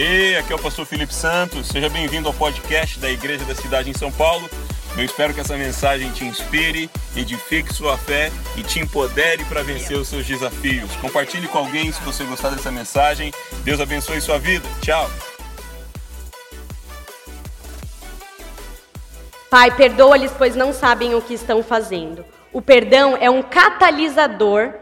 Hey, aqui é o pastor Felipe Santos. Seja bem-vindo ao podcast da Igreja da Cidade em São Paulo. Eu espero que essa mensagem te inspire, edifique sua fé e te empodere para vencer os seus desafios. Compartilhe com alguém se você gostar dessa mensagem. Deus abençoe sua vida. Tchau. Pai, perdoa-lhes, pois não sabem o que estão fazendo. O perdão é um catalisador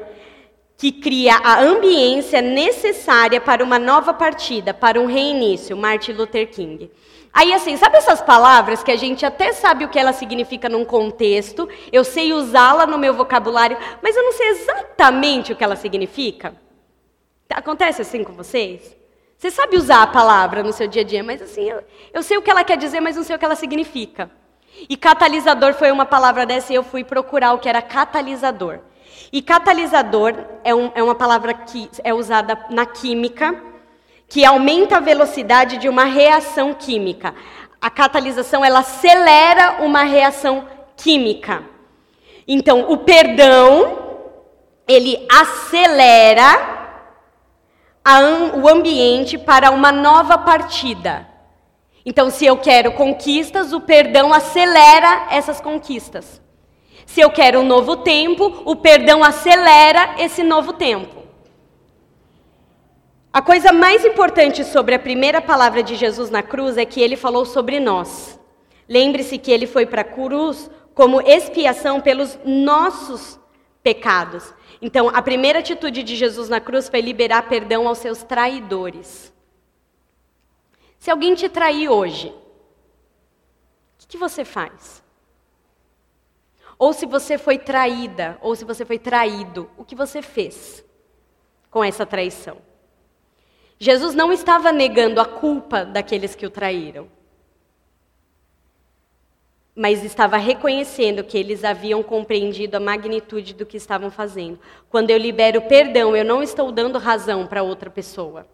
que cria a ambiência necessária para uma nova partida, para um reinício, Martin Luther King. Aí, assim, sabe essas palavras que a gente até sabe o que ela significa num contexto, eu sei usá-la no meu vocabulário, mas eu não sei exatamente o que ela significa? Acontece assim com vocês? Você sabe usar a palavra no seu dia a dia, mas assim, eu, eu sei o que ela quer dizer, mas não sei o que ela significa. E catalisador foi uma palavra dessa e eu fui procurar o que era catalisador. E catalisador é, um, é uma palavra que é usada na química, que aumenta a velocidade de uma reação química. A catalisação ela acelera uma reação química. Então, o perdão ele acelera a, o ambiente para uma nova partida. Então, se eu quero conquistas, o perdão acelera essas conquistas. Se eu quero um novo tempo, o perdão acelera esse novo tempo. A coisa mais importante sobre a primeira palavra de Jesus na cruz é que ele falou sobre nós. Lembre-se que ele foi para a cruz como expiação pelos nossos pecados. Então, a primeira atitude de Jesus na cruz foi liberar perdão aos seus traidores. Se alguém te trair hoje, o que, você faz? Ou se você foi traída, ou se você foi traído, o que você fez com essa traição? Jesus não estava negando a culpa daqueles que o traíram, mas estava reconhecendo que eles haviam compreendido a magnitude do que estavam fazendo. Quando eu libero perdão, eu não estou dando razão para outra pessoa.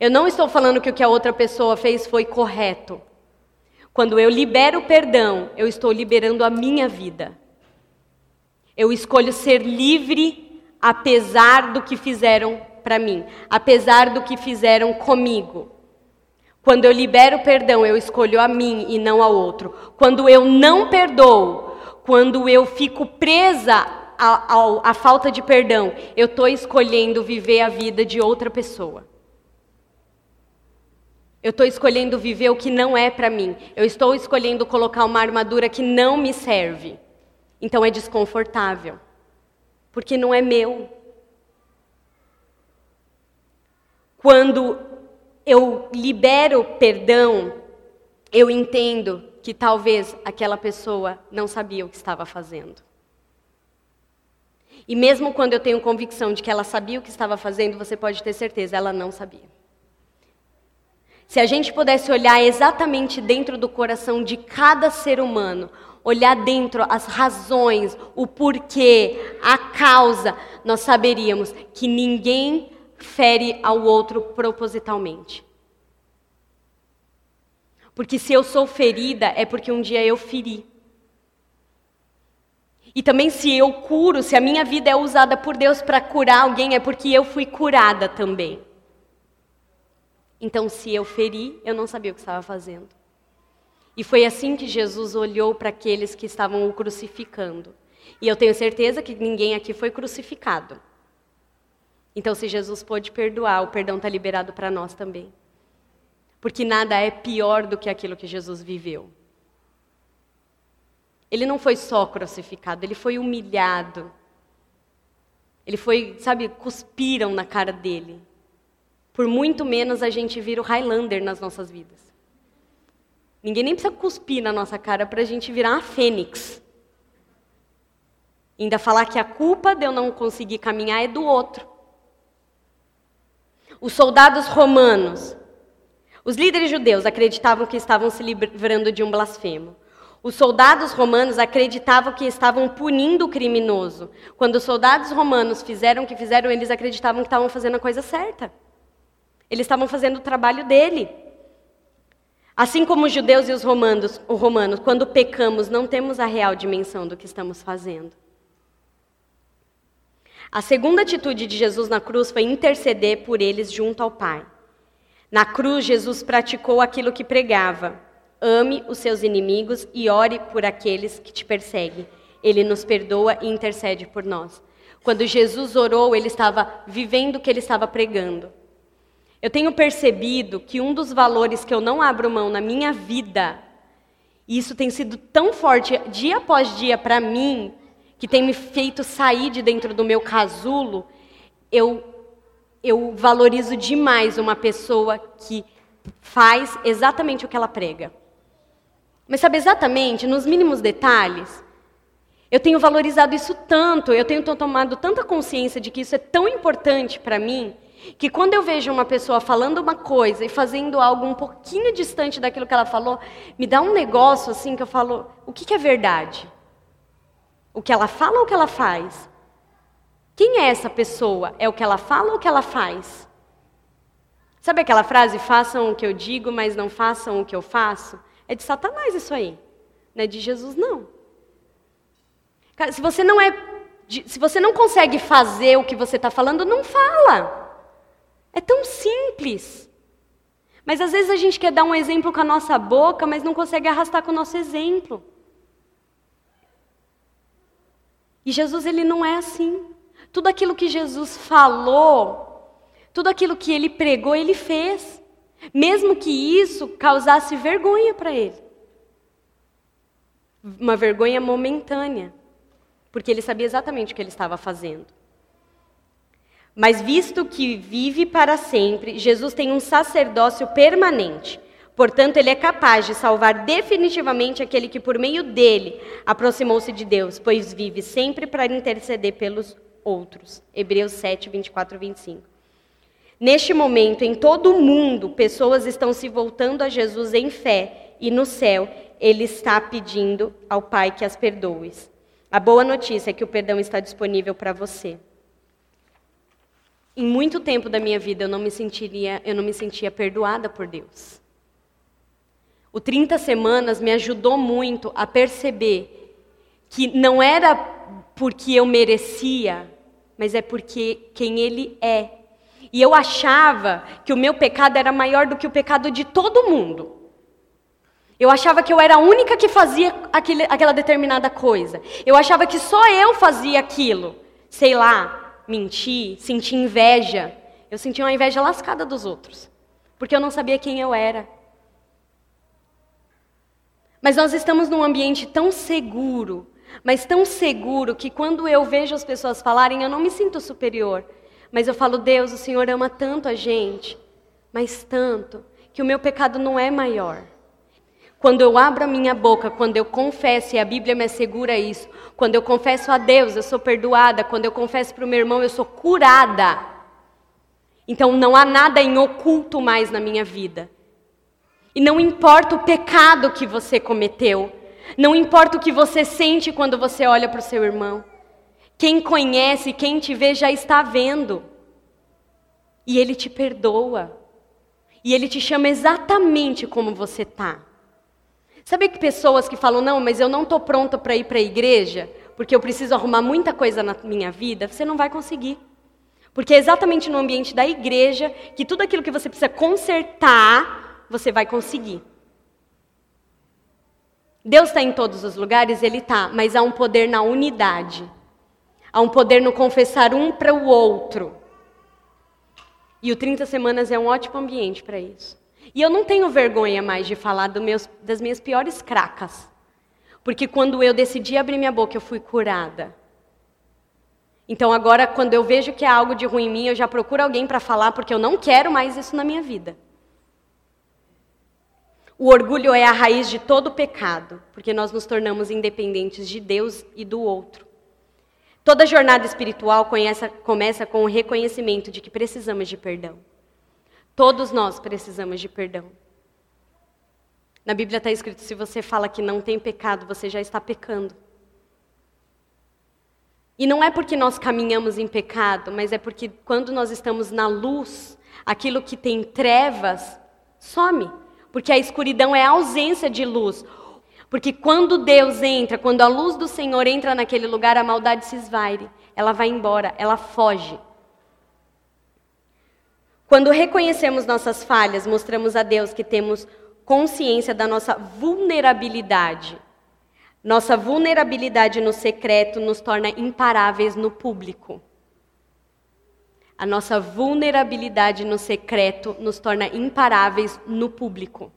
Eu não estou falando que o que a outra pessoa fez foi correto. Quando eu libero o perdão, eu estou liberando a minha vida. Eu escolho ser livre apesar do que fizeram para mim, apesar do que fizeram comigo. Quando eu libero o perdão, eu escolho a mim e não ao outro. Quando eu não perdoo, quando eu fico presa à falta de perdão, eu estou escolhendo viver a vida de outra pessoa. Eu estou escolhendo viver o que não é para mim. Eu estou escolhendo colocar uma armadura que não me serve. Então é desconfortável. Porque não é meu. Quando eu libero perdão, eu entendo que talvez aquela pessoa não sabia o que estava fazendo. E mesmo quando eu tenho convicção de que ela sabia o que estava fazendo, você pode ter certeza, ela não sabia. Se a gente pudesse olhar exatamente dentro do coração de cada ser humano, olhar dentro as razões, o porquê, a causa, nós saberíamos que ninguém fere ao outro propositalmente. Porque se eu sou ferida, é porque um dia eu feri. E também se eu curo, se a minha vida é usada por Deus para curar alguém, é porque eu fui curada também. Então, se eu feri, eu não sabia o que estava fazendo. E foi assim que Jesus olhou para aqueles que estavam o crucificando. E eu tenho certeza que ninguém aqui foi crucificado. Então, se Jesus pôde perdoar, o perdão está liberado para nós também. Porque nada é pior do que aquilo que Jesus viveu. Ele não foi só crucificado, ele foi humilhado. Ele foi, sabe, cuspiram na cara dele por muito menos a gente vira o Highlander nas nossas vidas. Ninguém nem precisa cuspir na nossa cara para a gente virar uma fênix. Ainda falar que a culpa de eu não conseguir caminhar é do outro. Os soldados romanos, os líderes judeus acreditavam que estavam se livrando de um blasfemo. Os soldados romanos acreditavam que estavam punindo o criminoso. Quando os soldados romanos fizeram o que fizeram, eles acreditavam que estavam fazendo a coisa certa. Eles estavam fazendo o trabalho dele. Assim como os judeus e os romanos, os romanos, quando pecamos, não temos a real dimensão do que estamos fazendo. A segunda atitude de Jesus na cruz foi interceder por eles junto ao Pai. Na cruz, Jesus praticou aquilo que pregava: ame os seus inimigos e ore por aqueles que te perseguem. Ele nos perdoa e intercede por nós. Quando Jesus orou, ele estava vivendo o que ele estava pregando. Eu tenho percebido que um dos valores que eu não abro mão na minha vida, e isso tem sido tão forte dia após dia para mim, que tem me feito sair de dentro do meu casulo, eu, eu valorizo demais uma pessoa que faz exatamente o que ela prega. Mas sabe exatamente, nos mínimos detalhes, eu tenho valorizado isso tanto, eu tenho tomado tanta consciência de que isso é tão importante para mim, que quando eu vejo uma pessoa falando uma coisa e fazendo algo um pouquinho distante daquilo que ela falou, me dá um negócio assim que eu falo: o que, que é verdade? O que ela fala ou o que ela faz? Quem é essa pessoa? É o que ela fala ou o que ela faz? Sabe aquela frase, façam o que eu digo, mas não façam o que eu faço? É de Satanás isso aí. Não é de Jesus, não. Se você não é. Se você não consegue fazer o que você está falando, não fala. É tão simples. Mas às vezes a gente quer dar um exemplo com a nossa boca, mas não consegue arrastar com o nosso exemplo. E Jesus, ele não é assim. Tudo aquilo que Jesus falou, tudo aquilo que ele pregou, ele fez. Mesmo que isso causasse vergonha para ele. Uma vergonha momentânea. Porque ele sabia exatamente o que ele estava fazendo. Mas visto que vive para sempre, Jesus tem um sacerdócio permanente. Portanto, ele é capaz de salvar definitivamente aquele que por meio dele aproximou-se de Deus, pois vive sempre para interceder pelos outros. Hebreus 7, 24 e 25. Neste momento, em todo o mundo, pessoas estão se voltando a Jesus em fé, e no céu, ele está pedindo ao Pai que as perdoe. A boa notícia é que o perdão está disponível para você. Em muito tempo da minha vida eu não me sentiria, eu não me sentia perdoada por Deus. O 30 semanas me ajudou muito a perceber que não era porque eu merecia, mas é porque quem ele é. E eu achava que o meu pecado era maior do que o pecado de todo mundo. Eu achava que eu era a única que fazia aquele, aquela determinada coisa. Eu achava que só eu fazia aquilo. Sei lá, mentir, sentir inveja. Eu sentia uma inveja lascada dos outros, porque eu não sabia quem eu era. Mas nós estamos num ambiente tão seguro, mas tão seguro que quando eu vejo as pessoas falarem, eu não me sinto superior. Mas eu falo, Deus, o Senhor ama tanto a gente, mas tanto, que o meu pecado não é maior. Quando eu abro a minha boca, quando eu confesso, e a Bíblia me assegura isso, quando eu confesso a Deus, eu sou perdoada, quando eu confesso para o meu irmão, eu sou curada. Então não há nada em oculto mais na minha vida. E não importa o pecado que você cometeu, não importa o que você sente quando você olha para o seu irmão. Quem conhece, quem te vê já está vendo. E ele te perdoa. E ele te chama exatamente como você está. Sabe que pessoas que falam, não, mas eu não estou pronta para ir para a igreja, porque eu preciso arrumar muita coisa na minha vida, você não vai conseguir. Porque é exatamente no ambiente da igreja que tudo aquilo que você precisa consertar, você vai conseguir. Deus está em todos os lugares, Ele está, mas há um poder na unidade. Há um poder no confessar um para o outro. E o 30 Semanas é um ótimo ambiente para isso. E eu não tenho vergonha mais de falar meus, das minhas piores cracas. Porque quando eu decidi abrir minha boca, eu fui curada. Então agora, quando eu vejo que há algo de ruim em mim, eu já procuro alguém para falar, porque eu não quero mais isso na minha vida. O orgulho é a raiz de todo pecado, porque nós nos tornamos independentes de Deus e do outro. Toda jornada espiritual conhece, começa com o reconhecimento de que precisamos de perdão. Todos nós precisamos de perdão. Na Bíblia está escrito: se você fala que não tem pecado, você já está pecando. E não é porque nós caminhamos em pecado, mas é porque quando nós estamos na luz, aquilo que tem trevas some. Porque a escuridão é a ausência de luz. Porque quando Deus entra, quando a luz do Senhor entra naquele lugar, a maldade se esvaire. Ela vai embora, ela foge. Quando reconhecemos nossas falhas, mostramos a Deus que temos consciência da nossa vulnerabilidade. Nossa vulnerabilidade no secreto nos torna imparáveis no público. A nossa vulnerabilidade no secreto nos torna imparáveis no público.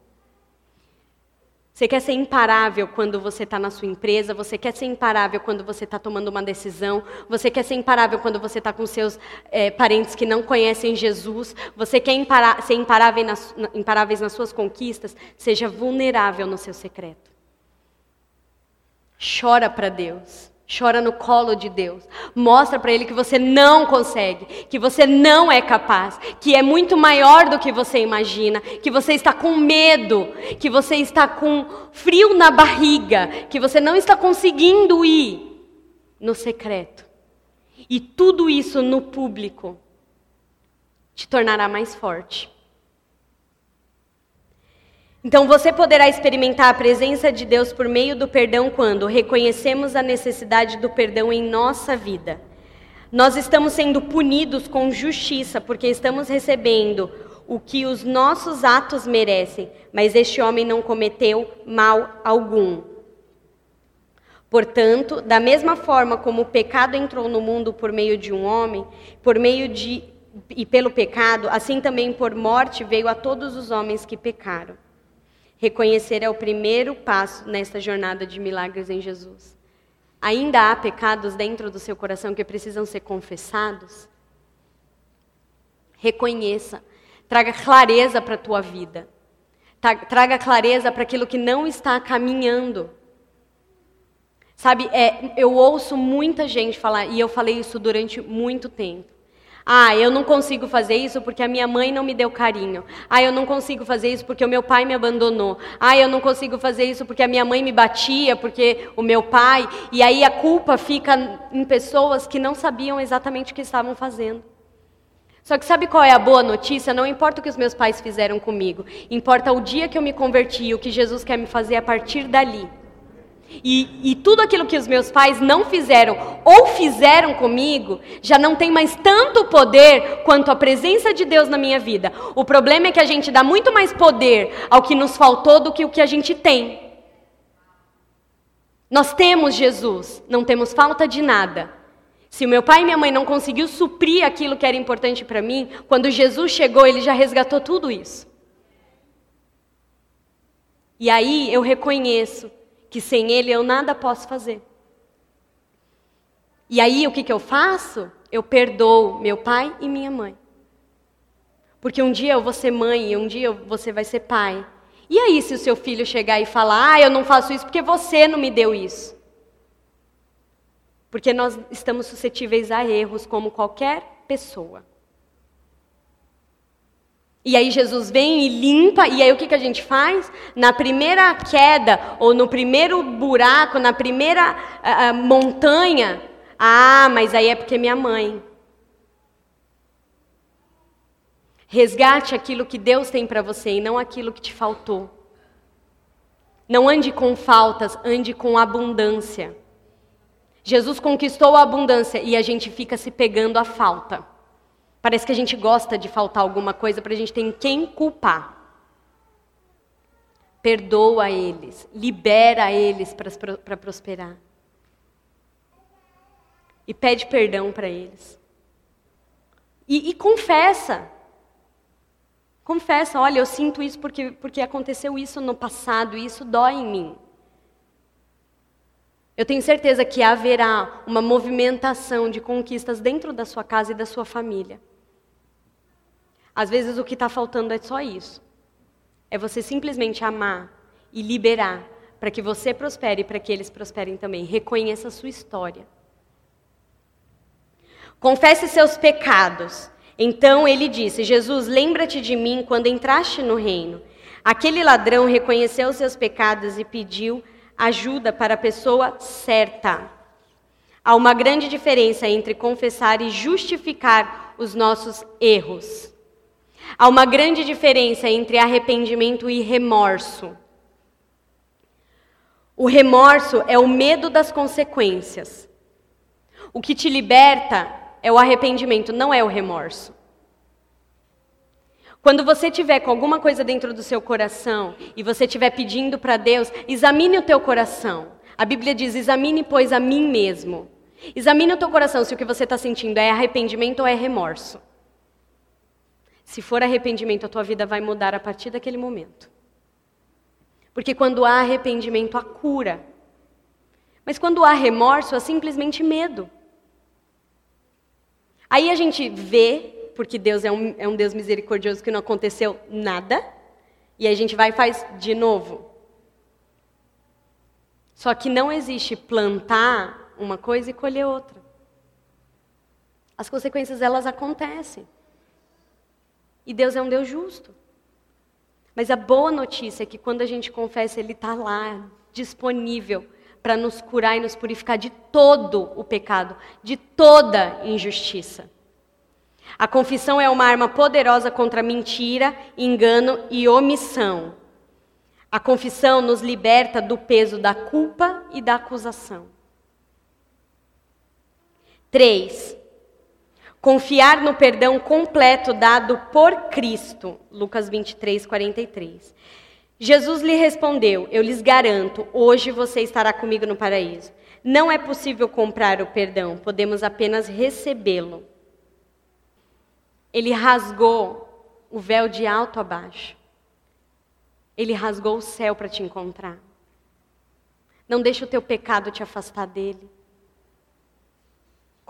Você quer ser imparável quando você está na sua empresa, você quer ser imparável quando você está tomando uma decisão, você quer ser imparável quando você está com seus é, parentes que não conhecem Jesus, você quer impara ser imparável nas, imparáveis nas suas conquistas, seja vulnerável no seu secreto. Chora para Deus. Chora no colo de Deus. Mostra para Ele que você não consegue, que você não é capaz, que é muito maior do que você imagina, que você está com medo, que você está com frio na barriga, que você não está conseguindo ir no secreto. E tudo isso no público te tornará mais forte. Então você poderá experimentar a presença de Deus por meio do perdão quando reconhecemos a necessidade do perdão em nossa vida. Nós estamos sendo punidos com justiça porque estamos recebendo o que os nossos atos merecem, mas este homem não cometeu mal algum. Portanto, da mesma forma como o pecado entrou no mundo por meio de um homem, por meio de e pelo pecado, assim também por morte veio a todos os homens que pecaram. Reconhecer é o primeiro passo nesta jornada de milagres em Jesus. Ainda há pecados dentro do seu coração que precisam ser confessados? Reconheça. Traga clareza para a tua vida. Traga clareza para aquilo que não está caminhando. Sabe, é, eu ouço muita gente falar, e eu falei isso durante muito tempo. Ah, eu não consigo fazer isso porque a minha mãe não me deu carinho. Ah, eu não consigo fazer isso porque o meu pai me abandonou. Ah, eu não consigo fazer isso porque a minha mãe me batia, porque o meu pai. E aí a culpa fica em pessoas que não sabiam exatamente o que estavam fazendo. Só que sabe qual é a boa notícia? Não importa o que os meus pais fizeram comigo, importa o dia que eu me converti o que Jesus quer me fazer a partir dali. E, e, tudo aquilo que os meus pais não fizeram ou fizeram comigo já não tem mais tanto poder quanto a presença de Deus na minha vida. O problema é que a gente dá muito mais poder ao que nos faltou do que o que a gente tem. Nós temos Jesus, não temos falta de nada. Se o meu pai e minha mãe não conseguiu suprir aquilo que era importante para mim, quando Jesus chegou, ele já resgatou tudo isso. E aí eu reconheço que sem Ele eu nada posso fazer. E aí o que, que eu faço? Eu perdoo meu pai e minha mãe. Porque um dia eu vou ser mãe e um dia você vai ser pai. E aí, se o seu filho chegar e falar, ah, eu não faço isso porque você não me deu isso? Porque nós estamos suscetíveis a erros, como qualquer pessoa. E aí Jesus vem e limpa, e aí o que, que a gente faz? Na primeira queda, ou no primeiro buraco, na primeira uh, montanha, ah, mas aí é porque minha mãe. Resgate aquilo que Deus tem para você e não aquilo que te faltou. Não ande com faltas, ande com abundância. Jesus conquistou a abundância e a gente fica se pegando a falta. Parece que a gente gosta de faltar alguma coisa para a gente ter quem culpar. Perdoa eles, libera eles para prosperar. E pede perdão para eles. E, e, confessa. Confessa, olha, eu sinto isso porque, porque aconteceu isso no passado e isso dói em mim. Eu tenho certeza que haverá uma movimentação de conquistas dentro da sua casa e da sua família. Às vezes o que está faltando é só isso. É você simplesmente amar e liberar para que você prospere e para que eles prosperem também. Reconheça a sua história. Confesse seus pecados. Então ele disse: Jesus, lembra-te de mim quando entraste no reino. Aquele ladrão reconheceu seus pecados e pediu ajuda para a pessoa certa. Há uma grande diferença entre confessar e justificar os nossos erros. Há uma grande diferença entre arrependimento e remorso. O remorso é o medo das consequências. O que te liberta é o arrependimento, não é o remorso. Quando você tiver com alguma coisa dentro do seu coração e você estiver pedindo para Deus, examine o teu coração. A Bíblia diz: examine, pois, a mim mesmo. Examine o teu coração se o que você está sentindo é arrependimento ou é remorso. Se for arrependimento, a tua vida vai mudar a partir daquele momento. Porque quando há arrependimento, há cura. Mas quando há remorso, há simplesmente medo. Aí a gente vê porque Deus é um, é um Deus misericordioso que não aconteceu nada, e a gente vai e faz de novo. Só que não existe plantar uma coisa e colher outra. As consequências, elas acontecem. E Deus é um Deus justo. Mas a boa notícia é que quando a gente confessa, Ele está lá, disponível para nos curar e nos purificar de todo o pecado, de toda injustiça. A confissão é uma arma poderosa contra mentira, engano e omissão. A confissão nos liberta do peso da culpa e da acusação. 3. Confiar no perdão completo dado por Cristo. Lucas 23, 43. Jesus lhe respondeu: Eu lhes garanto, hoje você estará comigo no paraíso. Não é possível comprar o perdão, podemos apenas recebê-lo. Ele rasgou o véu de alto a baixo. Ele rasgou o céu para te encontrar. Não deixe o teu pecado te afastar dele.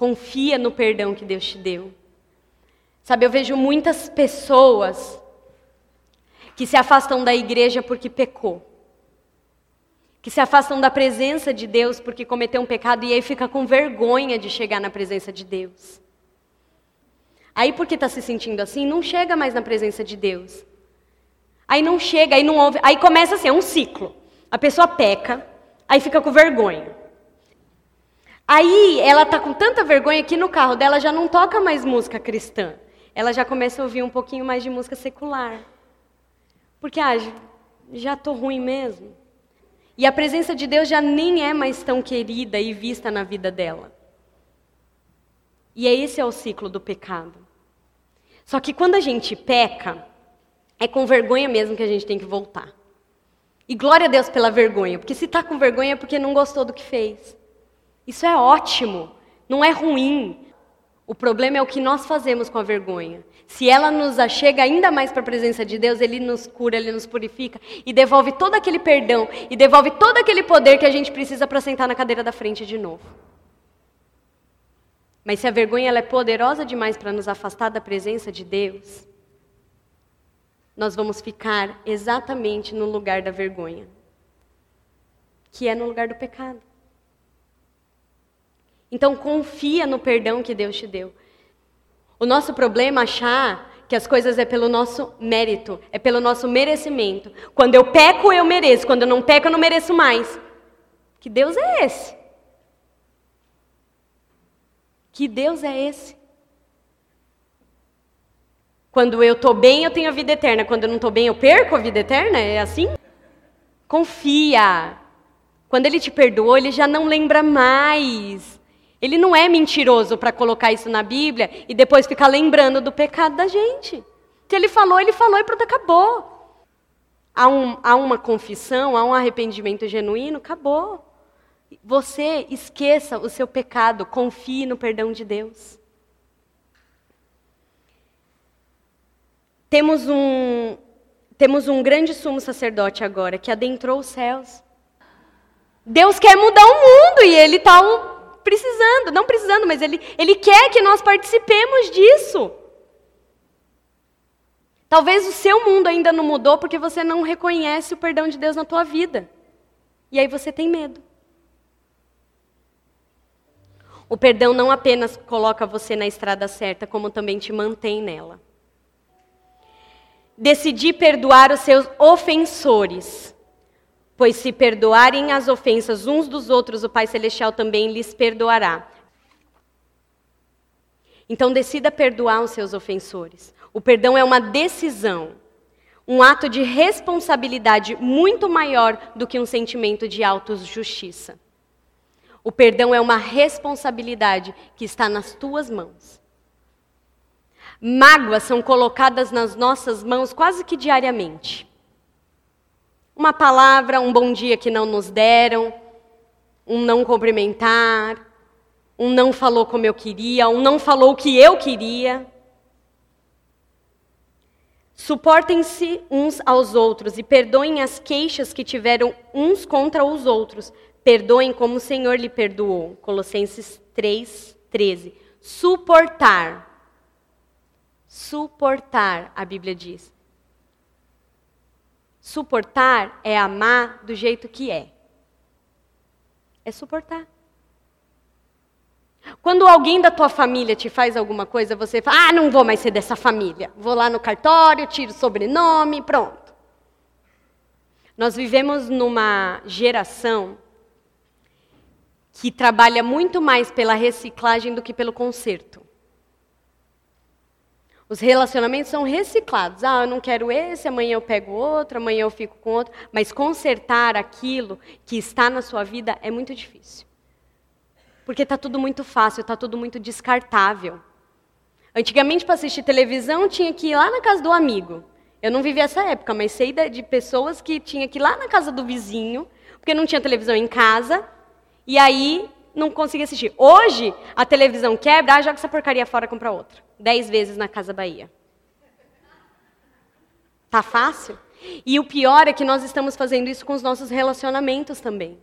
Confia no perdão que Deus te deu. Sabe, eu vejo muitas pessoas que se afastam da igreja porque pecou. Que se afastam da presença de Deus porque cometeu um pecado e aí fica com vergonha de chegar na presença de Deus. Aí, porque está se sentindo assim, não chega mais na presença de Deus. Aí não chega, aí não ouve. Aí começa assim, é um ciclo. A pessoa peca, aí fica com vergonha. Aí ela tá com tanta vergonha que no carro dela já não toca mais música cristã. Ela já começa a ouvir um pouquinho mais de música secular. Porque, ah, já tô ruim mesmo. E a presença de Deus já nem é mais tão querida e vista na vida dela. E é esse é o ciclo do pecado. Só que quando a gente peca, é com vergonha mesmo que a gente tem que voltar. E glória a Deus pela vergonha, porque se está com vergonha é porque não gostou do que fez. Isso é ótimo, não é ruim. O problema é o que nós fazemos com a vergonha. Se ela nos achega ainda mais para a presença de Deus, Ele nos cura, Ele nos purifica e devolve todo aquele perdão e devolve todo aquele poder que a gente precisa para sentar na cadeira da frente de novo. Mas se a vergonha ela é poderosa demais para nos afastar da presença de Deus, nós vamos ficar exatamente no lugar da vergonha, que é no lugar do pecado. Então confia no perdão que Deus te deu. O nosso problema é achar que as coisas é pelo nosso mérito, é pelo nosso merecimento. Quando eu peco, eu mereço. Quando eu não peco, eu não mereço mais. Que Deus é esse? Que Deus é esse? Quando eu estou bem, eu tenho a vida eterna. Quando eu não estou bem, eu perco a vida eterna? É assim? Confia. Quando ele te perdoou, ele já não lembra mais. Ele não é mentiroso para colocar isso na Bíblia e depois ficar lembrando do pecado da gente. Se ele falou, ele falou e pronto, acabou. Há, um, há uma confissão, há um arrependimento genuíno, acabou. Você esqueça o seu pecado, confie no perdão de Deus. Temos um, temos um grande sumo sacerdote agora que adentrou os céus. Deus quer mudar o mundo e ele está precisando, não precisando, mas ele, ele quer que nós participemos disso. Talvez o seu mundo ainda não mudou porque você não reconhece o perdão de Deus na tua vida. E aí você tem medo. O perdão não apenas coloca você na estrada certa, como também te mantém nela. Decidi perdoar os seus ofensores, pois se perdoarem as ofensas uns dos outros, o Pai Celestial também lhes perdoará. Então decida perdoar os seus ofensores. O perdão é uma decisão, um ato de responsabilidade muito maior do que um sentimento de autojustiça. O perdão é uma responsabilidade que está nas tuas mãos. Mágoas são colocadas nas nossas mãos quase que diariamente. Uma palavra, um bom dia que não nos deram, um não cumprimentar, um não falou como eu queria, um não falou o que eu queria. Suportem-se uns aos outros e perdoem as queixas que tiveram uns contra os outros. Perdoem como o Senhor lhe perdoou. Colossenses 3, 13. Suportar. Suportar, a Bíblia diz. Suportar é amar do jeito que é. É suportar. Quando alguém da tua família te faz alguma coisa, você fala: "Ah, não vou mais ser dessa família. Vou lá no cartório, tiro o sobrenome, pronto". Nós vivemos numa geração que trabalha muito mais pela reciclagem do que pelo conserto. Os relacionamentos são reciclados. Ah, eu não quero esse, amanhã eu pego outro, amanhã eu fico com outro. Mas consertar aquilo que está na sua vida é muito difícil. Porque está tudo muito fácil, está tudo muito descartável. Antigamente, para assistir televisão, tinha que ir lá na casa do amigo. Eu não vivi essa época, mas sei de pessoas que tinha que ir lá na casa do vizinho, porque não tinha televisão em casa, e aí não conseguia assistir. Hoje, a televisão quebra, ah, joga essa porcaria fora e compra outra. Dez vezes na Casa Bahia. Tá fácil? E o pior é que nós estamos fazendo isso com os nossos relacionamentos também.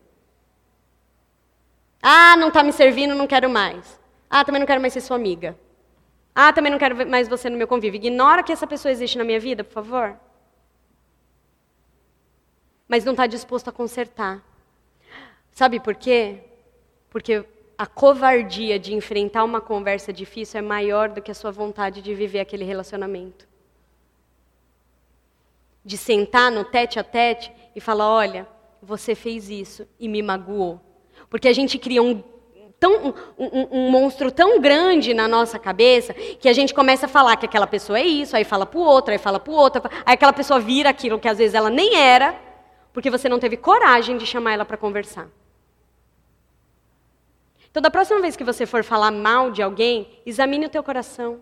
Ah, não está me servindo, não quero mais. Ah, também não quero mais ser sua amiga. Ah, também não quero mais você no meu convívio. Ignora que essa pessoa existe na minha vida, por favor. Mas não está disposto a consertar. Sabe por quê? Porque a covardia de enfrentar uma conversa difícil é maior do que a sua vontade de viver aquele relacionamento. De sentar no tete a tete e falar: olha, você fez isso e me magoou. Porque a gente cria um, tão, um, um, monstro tão grande na nossa cabeça que a gente começa a falar que aquela pessoa é isso, aí fala para o outro, aí fala para o outro, aí aquela pessoa vira aquilo que às vezes ela nem era, porque você não teve coragem de chamar ela para conversar. Então, da próxima vez que você for falar mal de alguém, examine o teu coração.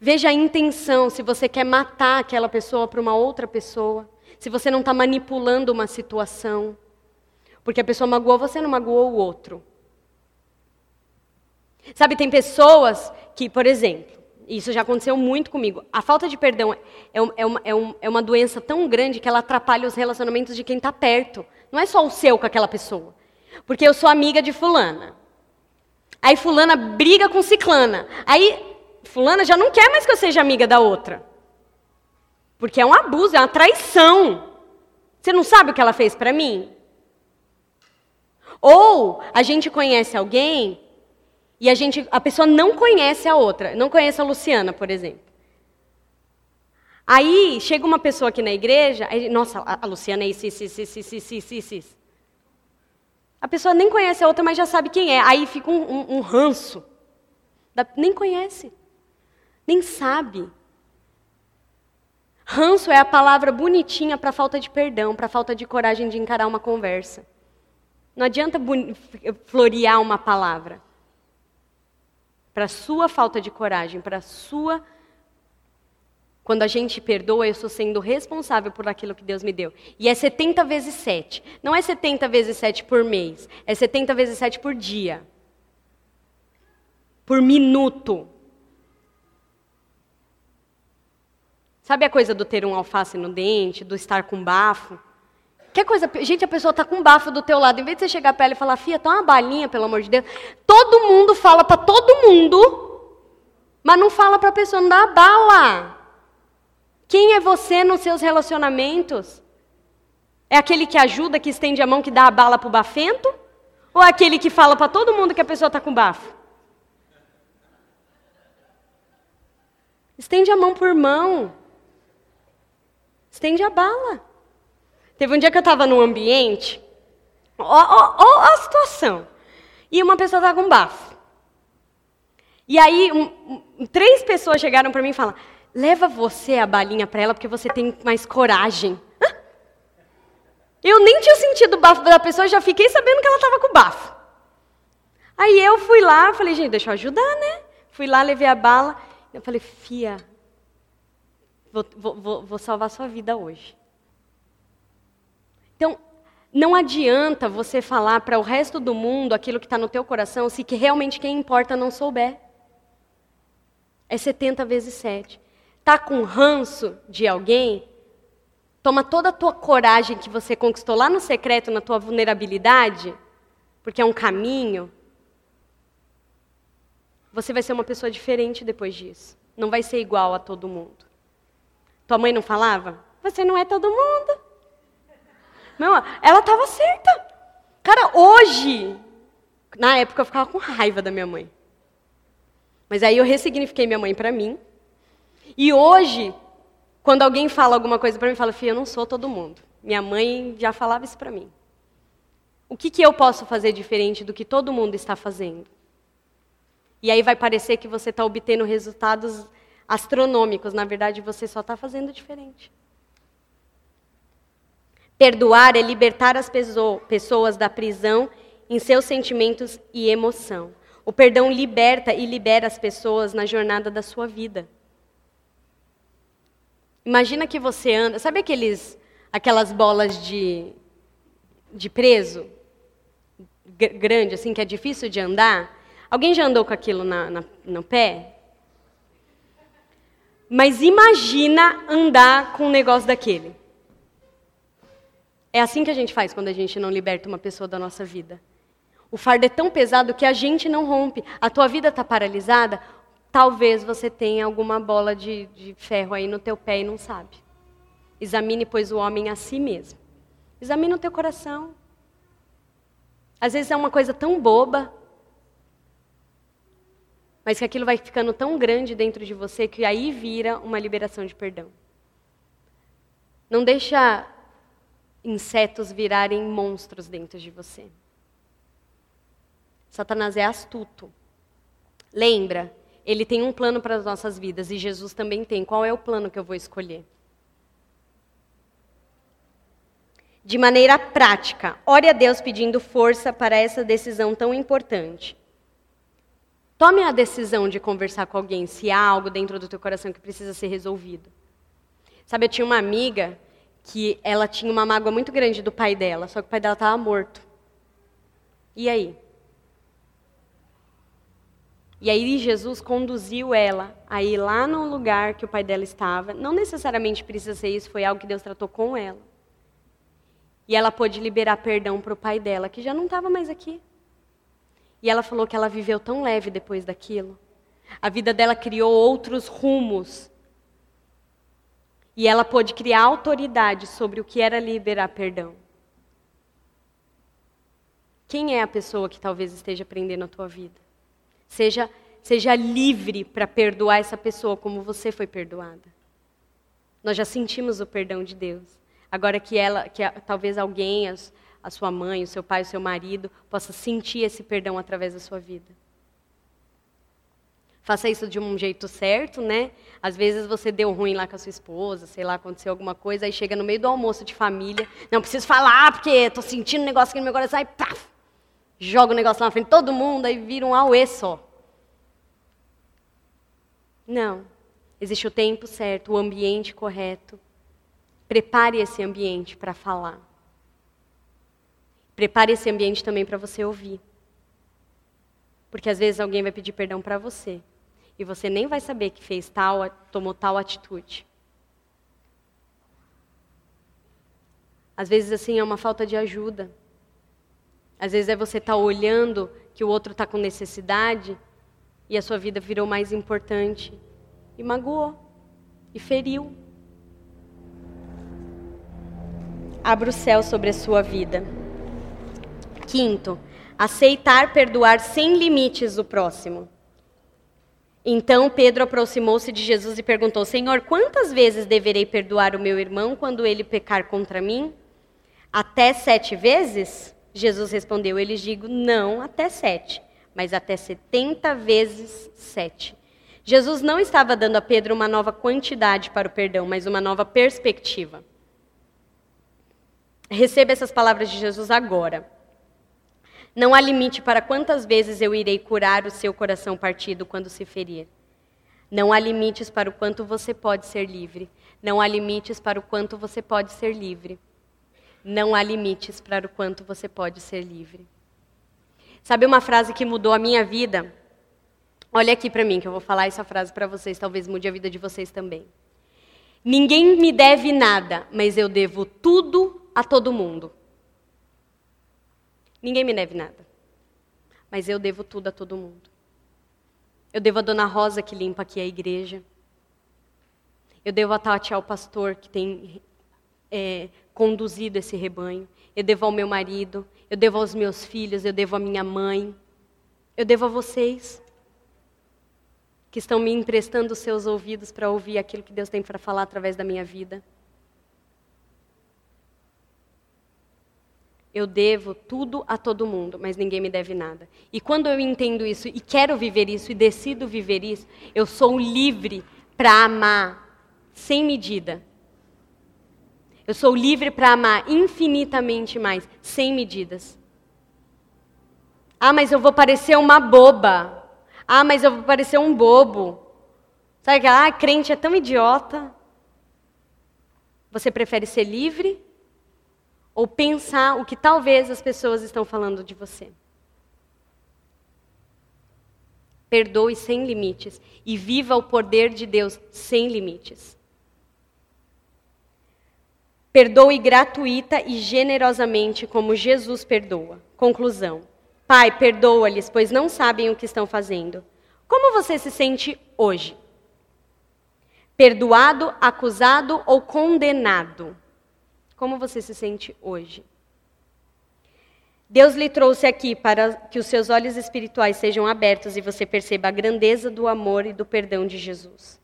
Veja a intenção, se você quer matar aquela pessoa para uma outra pessoa, se você não está manipulando uma situação. Porque a pessoa magoou você, não magoou o outro. Sabe, tem pessoas que, por exemplo, isso já aconteceu muito comigo, a falta de perdão é, é, uma, é, um, é uma doença tão grande que ela atrapalha os relacionamentos de quem está perto. Não é só o seu com aquela pessoa. Porque eu sou amiga de fulana. Aí fulana briga com ciclana. Aí fulana já não quer mais que eu seja amiga da outra. Porque é um abuso, é uma traição. Você não sabe o que ela fez para mim? Ou a gente conhece alguém e a, gente, a pessoa não conhece a outra, não conhece a Luciana, por exemplo. Aí chega uma pessoa aqui na igreja, aí, nossa, a, Luciana é isso, isso, isso, isso, isso, isso, isso. A pessoa nem conhece a outra, mas já sabe quem é. Aí fica um, um, um ranço. Da, nem conhece, nem sabe. Ranço é a palavra bonitinha para falta de perdão, para falta de coragem de encarar uma conversa. Não adianta florear uma palavra. Para sua falta de coragem, para sua. Quando a gente perdoa, eu estou sendo responsável por aquilo que Deus me deu. E é 70 vezes 7. Não é 70 vezes 7 por mês. É 70 vezes 7 por dia. Por minuto. Sabe a coisa do ter um alface no dente, do estar com bafo? Que coisa, gente, a pessoa está com bafo do teu lado, em vez de você chegar para ela e falar, fia, tá uma balinha, pelo amor de Deus. Todo mundo fala para todo mundo, mas não fala para a pessoa, não dá bala. Quem é você nos seus relacionamentos? É aquele que ajuda, que estende a mão, que dá a bala para o bafento? Ou é aquele que fala para todo mundo que a pessoa está com bafo? Estende a mão por mão. Estende a bala. Teve um dia que eu estava num ambiente, ó, ó, ó, a situação, e uma pessoa estava com bafo. E aí, um, três pessoas chegaram para mim e falaram: leva você a balinha para ela porque você tem mais coragem. Eu nem tinha sentido o bafo da pessoa, já fiquei sabendo que ela estava com bafo. Aí eu fui lá, falei, gente, deixa eu ajudar, né? Fui lá, levei a bala. Eu falei, Fia, vou, vou, vou salvar sua vida hoje. Então, não adianta você falar para o resto do mundo aquilo que está no teu coração se que realmente quem importa não souber. É 70 vezes 7. Tá com ranço de alguém? Toma toda a tua coragem que você conquistou lá no secreto, na tua vulnerabilidade, porque é um caminho. Você vai ser uma pessoa diferente depois disso. Não vai ser igual a todo mundo. Tua mãe não falava? Você não é todo mundo. Não, ela estava certa. Cara, hoje, na época eu ficava com raiva da minha mãe. Mas aí eu ressignifiquei minha mãe para mim. E hoje, quando alguém fala alguma coisa para mim, fala, filha, eu não sou todo mundo. Minha mãe já falava isso para mim. O que, que eu posso fazer diferente do que todo mundo está fazendo? E aí vai parecer que você está obtendo resultados astronômicos. Na verdade, você só está fazendo diferente. Perdoar é libertar as pessoas da prisão em seus sentimentos e emoção. O perdão liberta e libera as pessoas na jornada da sua vida. Imagina que você anda, sabe aqueles, aquelas bolas de, de preso grande assim que é difícil de andar? Alguém já andou com aquilo na, na, no pé? Mas imagina andar com um negócio daquele. É assim que a gente faz quando a gente não liberta uma pessoa da nossa vida. O fardo é tão pesado que a gente não rompe. A tua vida está paralisada, talvez você tenha alguma bola de, de ferro aí no teu pé e não sabe. Examine, pois, o homem a si mesmo. Examine o teu coração. Às vezes é uma coisa tão boba, mas que aquilo vai ficando tão grande dentro de você que aí vira uma liberação de perdão. Não deixa insetos virarem monstros dentro de você. Satanás é astuto. Lembra, ele tem um plano para as nossas vidas e Jesus também tem. Qual é o plano que eu vou escolher? De maneira prática, ore a Deus pedindo força para essa decisão tão importante. Tome a decisão de conversar com alguém se há algo dentro do teu coração que precisa ser resolvido. Sabe, eu tinha uma amiga que ela tinha uma mágoa muito grande do pai dela, só que o pai dela estava morto. E aí? E aí Jesus conduziu ela a ir lá no lugar que o pai dela estava. Não necessariamente precisa ser isso, foi algo que Deus tratou com ela. E ela pôde liberar perdão para o pai dela, que já não estava mais aqui. E ela falou que ela viveu tão leve depois daquilo. A vida dela criou outros rumos e ela pôde criar autoridade sobre o que era liberar perdão. Quem é a pessoa que talvez esteja aprendendo a tua vida? Seja, seja livre para perdoar essa pessoa como você foi perdoada. Nós já sentimos o perdão de Deus. Agora que ela, que a, talvez alguém, a, a sua mãe, o seu pai, o seu marido, possa sentir esse perdão através da sua vida. Faça isso de um jeito certo, né? Às vezes você deu ruim lá com a sua esposa, sei lá, aconteceu alguma coisa, aí chega no meio do almoço de família, não preciso falar porque estou sentindo um negócio aqui no meu coração, aí pá, joga o negócio lá na frente de todo mundo, aí vira um auê só. Não. Existe o tempo certo, o ambiente correto. Prepare esse ambiente para falar. Prepare esse ambiente também para você ouvir. Porque às vezes alguém vai pedir perdão para você e você nem vai saber que fez tal, tomou tal atitude. Às vezes, assim, é uma falta de ajuda. Às vezes é você estar tá olhando que o outro está com necessidade e a sua vida virou mais importante e magoou e feriu. Abra o céu sobre a sua vida. Quinto, aceitar perdoar sem limites o próximo. Então Pedro aproximou-se de Jesus e perguntou: Senhor, quantas vezes deverei perdoar o meu irmão quando ele pecar contra mim? Até sete vezes? Jesus respondeu: Eu lhes digo, não até sete, mas até setenta vezes sete. Jesus não estava dando a Pedro uma nova quantidade para o perdão, mas uma nova perspectiva. Receba essas palavras de Jesus agora. Não há limite para quantas vezes eu irei curar o seu coração partido quando se ferir. Não há limites para o quanto você pode ser livre. Não há limites para o quanto você pode ser livre. Não há limites para o quanto você pode ser livre. Sabe uma frase que mudou a minha vida? Olha aqui para mim, que eu vou falar essa frase para vocês, talvez mude a vida de vocês também. Ninguém me deve nada, mas eu devo tudo a todo mundo. Ninguém me deve nada, mas eu devo tudo a todo mundo. Eu devo a Dona Rosa que limpa aqui a igreja. Eu devo a Tati ao pastor que tem é, conduzido esse rebanho. Eu devo ao meu marido. Eu devo aos meus filhos. Eu devo à minha mãe. Eu devo a vocês que estão me emprestando os seus ouvidos para ouvir aquilo que Deus tem para falar através da minha vida. Eu devo tudo a todo mundo, mas ninguém me deve nada. E quando eu entendo isso e quero viver isso e decido viver isso, eu sou livre para amar sem medida. Eu sou livre para amar infinitamente mais, sem medidas. Ah, mas eu vou parecer uma boba. Ah, mas eu vou parecer um bobo. Sabe que ah, crente é tão idiota. Você prefere ser livre ou pensar o que talvez as pessoas estão falando de você? Perdoe sem limites e viva o poder de Deus sem limites. Perdoe gratuita e generosamente como Jesus perdoa. Conclusão. Pai, perdoa-lhes, pois não sabem o que estão fazendo. Como você se sente hoje? Perdoado, acusado ou condenado? Como você se sente hoje? Deus lhe trouxe aqui para que os seus olhos espirituais sejam abertos e você perceba a grandeza do amor e do perdão de Jesus.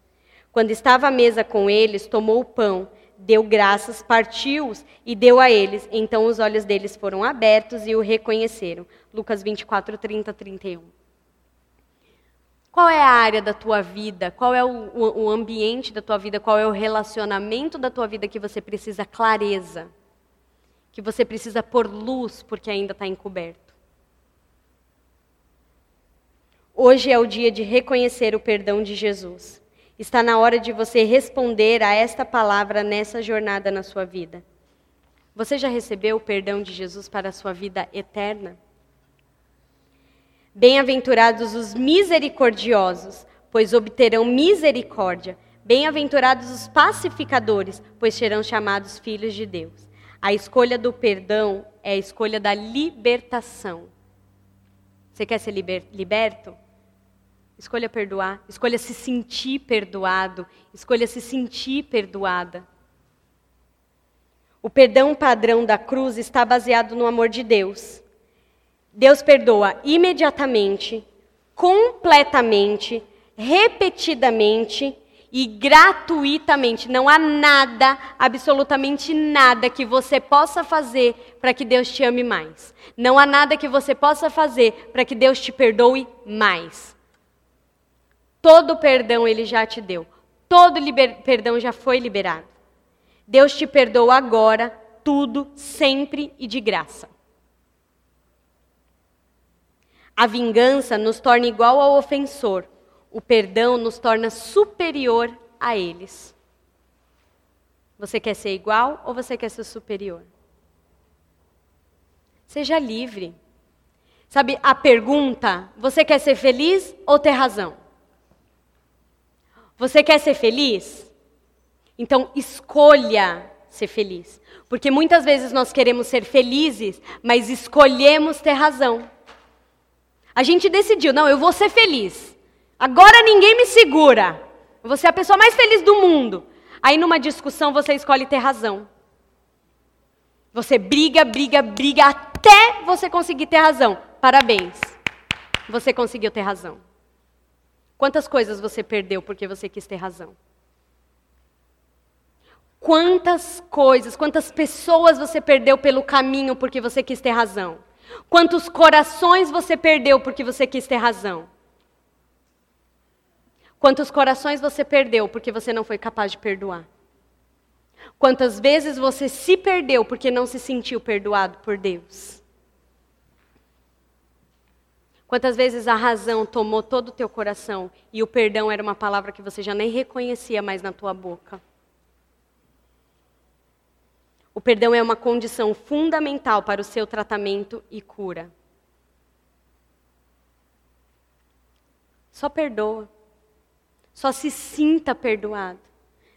Quando estava à mesa com eles, tomou o pão, deu graças, partiu-os e deu a eles. Então os olhos deles foram abertos e o reconheceram. Lucas 24, 30, 31. Qual é a área da tua vida? Qual é o, o, ambiente da tua vida? Qual é o relacionamento da tua vida que você precisa clareza? Que você precisa pôr luz porque ainda está encoberto? Hoje é o dia de reconhecer o perdão de Jesus. Está na hora de você responder a esta palavra nessa jornada na sua vida. Você já recebeu o perdão de Jesus para a sua vida eterna? Bem-aventurados os misericordiosos, pois obterão misericórdia. Bem-aventurados os pacificadores, pois serão chamados filhos de Deus. A escolha do perdão é a escolha da libertação. Você quer ser liber liberto? Escolha perdoar, escolha se sentir perdoado, escolha se sentir perdoada. O perdão padrão da cruz está baseado no amor de Deus. Deus perdoa imediatamente, completamente, repetidamente e gratuitamente. Não há nada, absolutamente nada que você possa fazer para que Deus te ame mais. Não há nada que você possa fazer para que Deus te perdoe mais. Todo perdão ele já te deu. Todo liber... perdão já foi liberado. Deus te perdoa agora, tudo, sempre e de graça. A vingança nos torna igual ao ofensor. O perdão nos torna superior a eles. Você quer ser igual ou você quer ser superior? Seja livre. Sabe a pergunta: você quer ser feliz ou ter razão? Você quer ser feliz? Então escolha ser feliz. Porque muitas vezes nós queremos ser felizes, mas escolhemos ter razão. A gente decidiu, não, eu vou ser feliz. Agora ninguém me segura. Eu vou ser a pessoa mais feliz do mundo. Aí numa discussão você escolhe ter razão. Você briga, briga, briga até você conseguir ter razão. Parabéns. Você conseguiu ter razão. Quantas coisas você perdeu porque você quis ter razão? Quantas coisas, quantas pessoas você perdeu pelo caminho porque você quis ter razão? Quantos corações você perdeu porque você quis ter razão? Quantos corações você perdeu porque você não foi capaz de perdoar? Quantas vezes você se perdeu porque não se sentiu perdoado por Deus? Quantas vezes a razão tomou todo o teu coração e o perdão era uma palavra que você já nem reconhecia mais na tua boca? O perdão é uma condição fundamental para o seu tratamento e cura. Só perdoa. Só se sinta perdoado.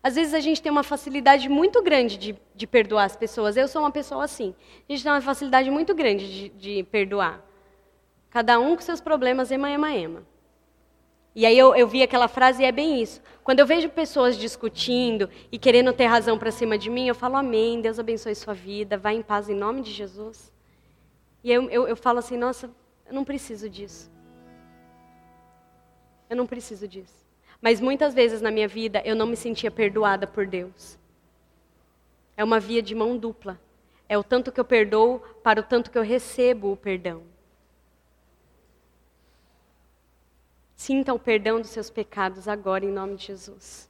Às vezes a gente tem uma facilidade muito grande de, de perdoar as pessoas. Eu sou uma pessoa assim. A gente tem uma facilidade muito grande de, de perdoar. Cada um com seus problemas, ema, ema, ema. E aí eu, eu vi aquela frase e é bem isso. Quando eu vejo pessoas discutindo e querendo ter razão para cima de mim, eu falo amém, Deus abençoe sua vida, vá em paz em nome de Jesus. E eu, eu, eu falo assim, nossa, eu não preciso disso. Eu não preciso disso. Mas muitas vezes na minha vida eu não me sentia perdoada por Deus. É uma via de mão dupla. É o tanto que eu perdoo para o tanto que eu recebo o perdão. Sinta o perdão dos seus pecados agora, em nome de Jesus.